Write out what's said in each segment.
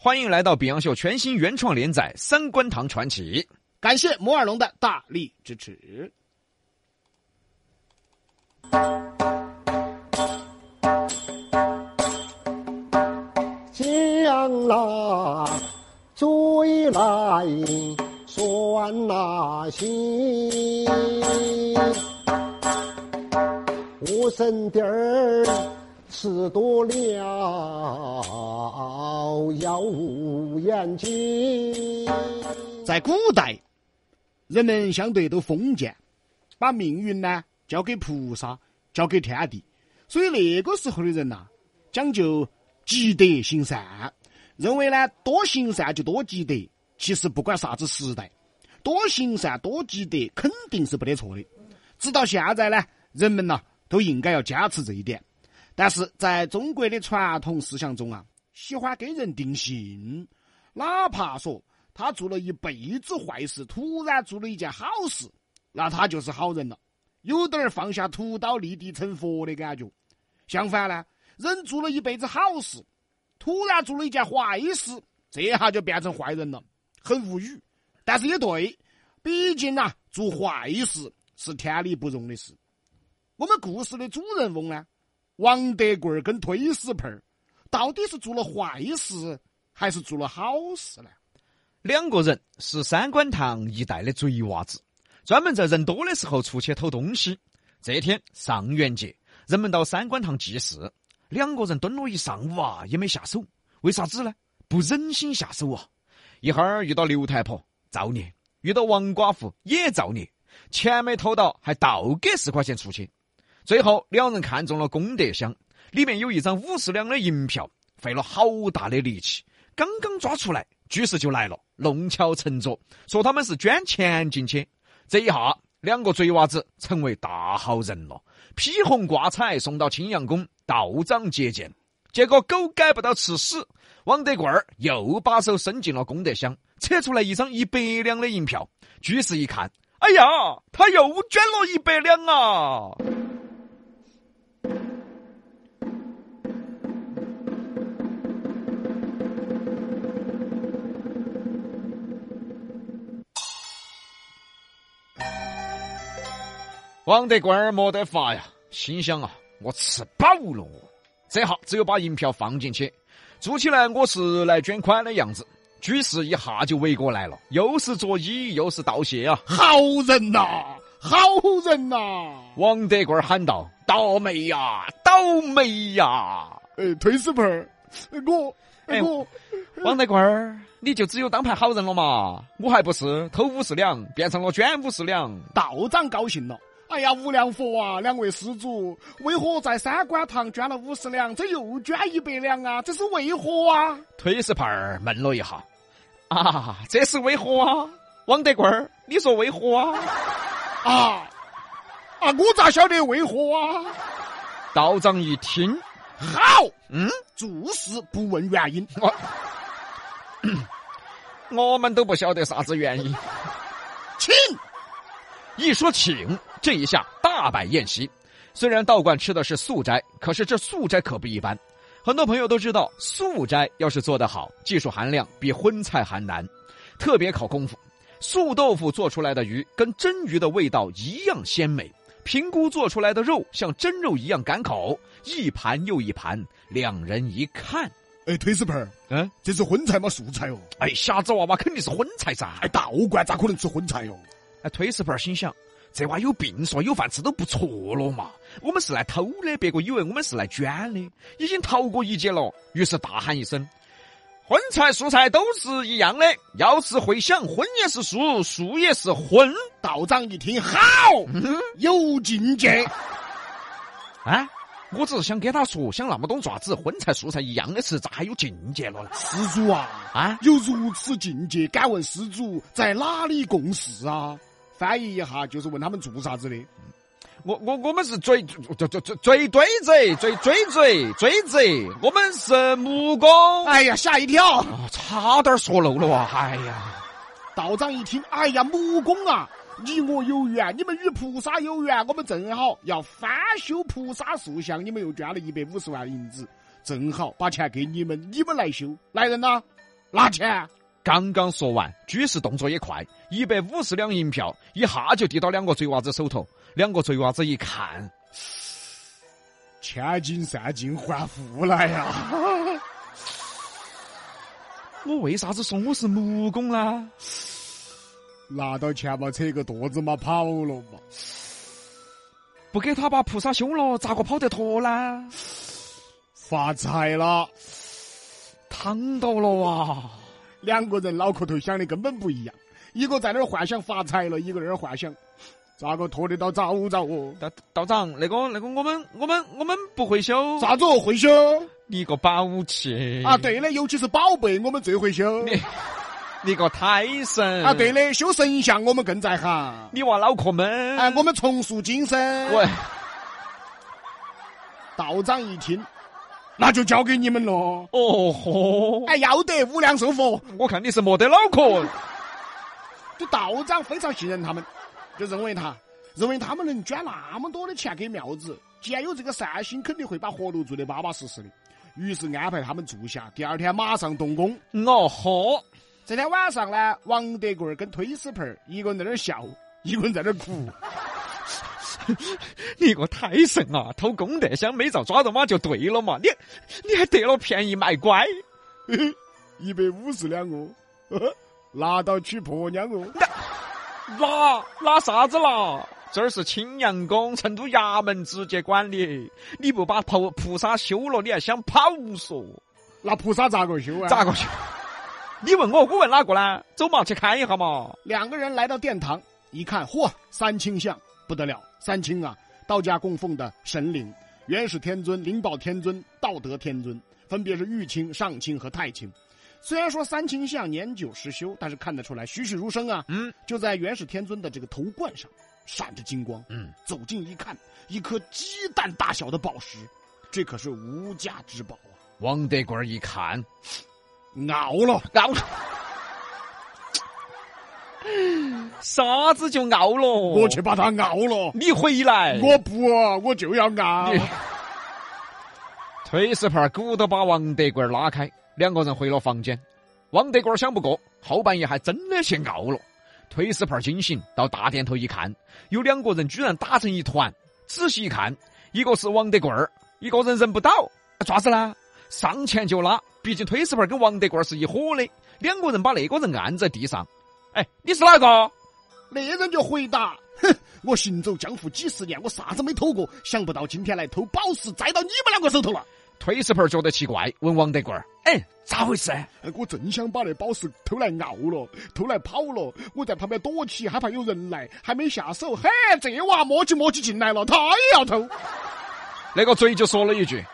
欢迎来到《比洋秀》全新原创连载《三观堂传奇》，感谢摩尔龙的大力支持。将那追来算那心，我生弟儿吃多了要无眼睛。在古代，人们相对都封建，把命运呢交给菩萨，交给天地，所以那个时候的人呐、讲究积德行善，认为呢多行善就多积德。其实不管啥子时代，多行善多积德肯定是不得错的。直到现在呢，人们呐都应该要坚持这一点。但是在中国的传统思想中啊，喜欢给人定性，哪怕说他做了一辈子坏事，突然做了一件好事，那他就是好人了，有点儿放下屠刀立地成佛的感觉。相反呢，人做了一辈子好事，突然做了一件坏事，这下就变成坏人了，很无语。但是也对，毕竟呐、做坏事是天理不容的事。我们故事的主人翁呢，王德贵儿跟推屎盆儿，到底是做了坏事还是做了好事呢？两个人是三观堂一带的贼娃子，专门在人多的时候出去偷东西。这天上元节，人们到三观堂祭祀，两个人蹲了一上午啊，也没下手。为啥子呢？不忍心下手啊！一会儿遇到刘太婆造孽，遇到王寡妇也造孽，钱没偷到，还倒给十块钱出去。最后两人看中了功德箱，里面有一张五十两的银票，费了好大的力气，刚刚抓出来，居士就来了，弄巧成拙，说他们是捐钱进去。这一下，两个贼娃子成为大好人了，披红挂彩送到青阳宫道长接见。结果狗改不到吃屎，王德贵儿又把手伸进了功德箱，扯出来一张一百两的银票。居士一看，哎呀，他又捐了一百两啊！王德贵儿没得法呀，心想啊，我吃饱了，这下只有把银票放进去，做起来我是来捐款的样子。居士一下就围过来了，又是作揖又是道谢啊！好人呐、好人呐、王德贵儿喊道：“倒霉呀，倒霉呀呃，推屎盆儿，我，哎我，！”王德贵儿，你就只有当盘好人了嘛？我还不是偷五十两变成了捐五十两？道长高兴了。哎呀，无量佛啊，两位施主，为何在三官堂捐了五十两，这又捐一百两啊？这是为何啊？推屎盆儿闷了一下，啊，这是为何啊？王德贵儿，你说为何啊？啊啊！我咋晓得为何啊？道长一听，好，嗯，做事不问原因。我我们都不晓得啥子原因。请一说请，这一下大摆宴席。虽然道观吃的是素斋，可是这素斋可不一般。很多朋友都知道，素斋要是做得好，技术含量比荤菜还难，特别考功夫。素豆腐做出来的鱼跟真鱼的味道一样鲜美，平菇做出来的肉像真肉一样赶口，一盘又一盘。两人一看，哎，推屎盆儿，嗯，这是荤菜吗？素菜哦？哎，瞎子娃娃肯定是荤菜噻。哎，道观咋可能吃荤菜哦？哎，推屎盆儿心想，这娃有病说，有饭吃都不错了嘛。我们是来偷的，别个以为我们是来捐的，已经逃过一劫了。于是大喊一声：“荤菜素菜都是一样的，要是会想，荤也是素，素也是荤。道长一听，好，有境界。”啊，我只是想跟他说，想那么多爪子，荤菜素菜一样的吃，咋还有境界了呢？施主啊，啊，有如此境界，敢问施主在哪里共事啊？翻译一下，就是问他们做啥子的。我我我们是追追追追追堆贼，追追追追贼，我们是木工。哎呀，吓一跳！啊，差点说漏了啊！哎呀，道长一听，哎呀，木工啊，你我有缘，你们与菩萨有缘，我们正好要翻修菩萨塑像，你们又捐了一百五十万银子，正好把钱给你们，你们来修。来人呐，拿钱。刚刚说完，居士动作也快，一百五十两银票一下就递到两个贼娃子手头。两个贼娃子一看，千金散尽还复来呀！我为啥子说我是木工呢？拿到钱嘛，扯个垛子嘛，跑了嘛。不给他把菩萨修了，咋个跑得脱呢？发财了，躺到了啊！两个人脑壳头想的根本不一样，一个在那儿幻想发财了，一个在那儿幻想咋个拖得到早早哦。道道长，那个那个，我们我们我们不会修，啥子哦会修？你个宝器啊！对的，尤其是宝贝，我们最会修。你你个胎神啊！对的，修神像我们更在行。你娃脑壳闷哎，我们重塑精神。喂，道长一听，那就交给你们了。哦豁，哎，要得无量寿佛。我看你是没得脑壳。就道长非常信任他们，就认为他认为他们能捐那么多的钱给庙子，既然有这个善心，肯定会把活路做得巴巴适适的。于是安排他们住下，第二天马上动工。哦豁，这天晚上呢，王德贵跟推屎盆一个人在那儿笑，一个人在那儿哭。你个胎神啊！偷功德箱没遭抓到嘛就对了嘛，你你还得了便宜卖乖，一百五十两哦，拿到娶婆娘哦。拿拿啥子拿？这儿是青羊宫，成都衙门直接管理。你不把菩菩萨修了，你还想跑嗦？那菩萨咋个修啊？咋个修？你问我，我问哪个呢？走嘛，去看一下嘛。两个人来到殿堂，一看，嚯，三清像不得了！三清啊，道家供奉的神灵，元始天尊、灵宝天尊、道德天尊，分别是玉清、上清和太清。虽然说三清像年久失修，但是看得出来栩栩如生啊。嗯，就在元始天尊的这个头冠上闪着金光。嗯，走近一看，一颗鸡蛋大小的宝石，这可是无价之宝啊！王德贵一看，熬了，熬了，啥子就熬了？我去把它熬了。你回来，我不，我就要熬。你推石盘鼓捣把王德贵儿拉开，两个人回了房间。王德贵儿想不过，后半夜还真的去熬了。推石盘惊醒，到大殿头一看，有两个人居然打成一团。仔细一看，一个是王德贵儿，一个人认不到，咋子呢？上前就拉，毕竟推石盘跟王德贵儿是一伙的，两个人把那个人按在地上。哎，你是哪个？那人就回答：“哼，我行走江湖几十年，我啥子没偷过，想不到今天来偷宝石，栽到你们两个手头了。推石盆觉得奇怪，问王德贵儿：“哎，咋回事？”哎我正想把那宝石偷来熬了，偷来跑了，我在旁边躲起，害怕有人来，还没下手。嘿，这娃磨叽磨叽进来了，他也要偷。那个嘴就说了一句：“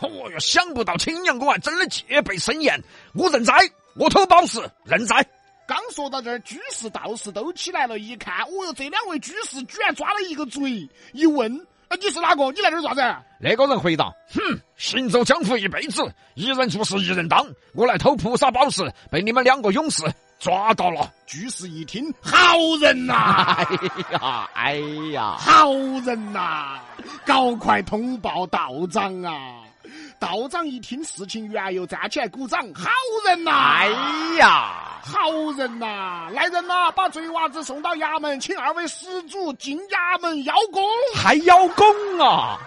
哦哟，想不到青阳宫还真的戒备森严，我认栽，我偷宝石认栽。刚说到这儿，居士道士都起来了，一看，哦哟，这两位居士居然抓了一个贼。一问，啊，你是哪个？你来这儿做啥子？”那个人回答：“哼，行走江湖一辈子，一人做事一人当，我来偷菩萨宝石，被你们两个勇士抓到了。居士一听，好人呐、哎呀，哎呀，好人呐、搞快通报道长啊！道长一听事情缘由，站起来鼓掌，好人呐、哎呀，好人呐、来人呐、把贼娃子送到衙门，请二位施主进衙门邀功。还邀功啊！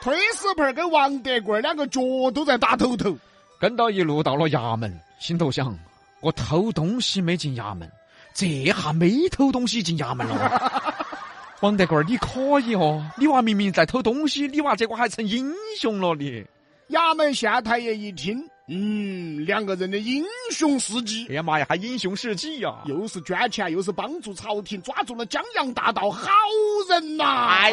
推石盆跟王德贵两个脚都在打抖抖。跟到一路到了衙门，心头想：我偷东西没进衙门，这下没偷东西进衙门了。王德贵，你可以哦，你娃明明在偷东西，你娃结果还成英雄了你。衙门县太爷一听，嗯，两个人的英雄事迹，哎呀妈呀，还英雄事迹呀、又是捐钱，又是帮助朝廷，抓住了江洋大盗，好人呐、哎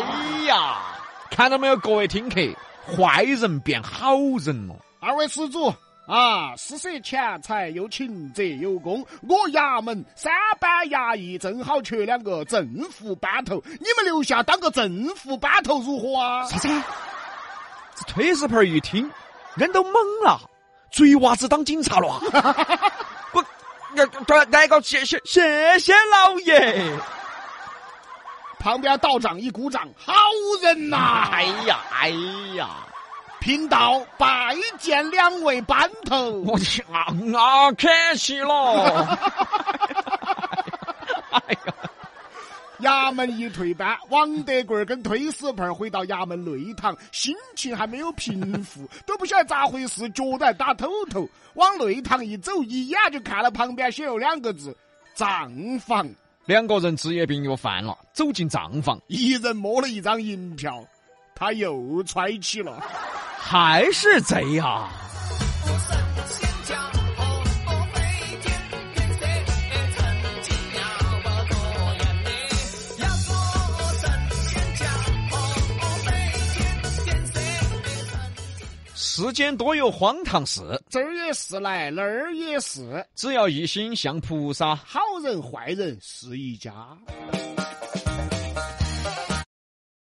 呀，看到没有，各位听客，坏人变好人了。二位施主啊，施舍钱财又勤则有功，我衙门三班衙役正好缺两个正副班头，你们留下当个正副班头如何啊？啥子？这推石盆一听，人都懵了，贼娃子当警察了啊！我，那那那个谢谢谢谢老爷。旁边道长一鼓掌，好人呐、哎呀哎呀，贫道拜见两位班头。我去啊啊，客气了。哎呀，衙门一退班，王德贵儿跟推屎盆儿回到衙门内堂，心情还没有平复，都不晓得咋回事，脚都还打抖抖。往内堂一走，一眼就看到旁边写有两个字“账房两个人职业病又犯了，走进账房”，，一人摸了一张银票，他又揣起了。还是贼啊！世间多有荒唐事，这儿也是来，那儿也是，只要一心向菩萨。好人坏人是一家。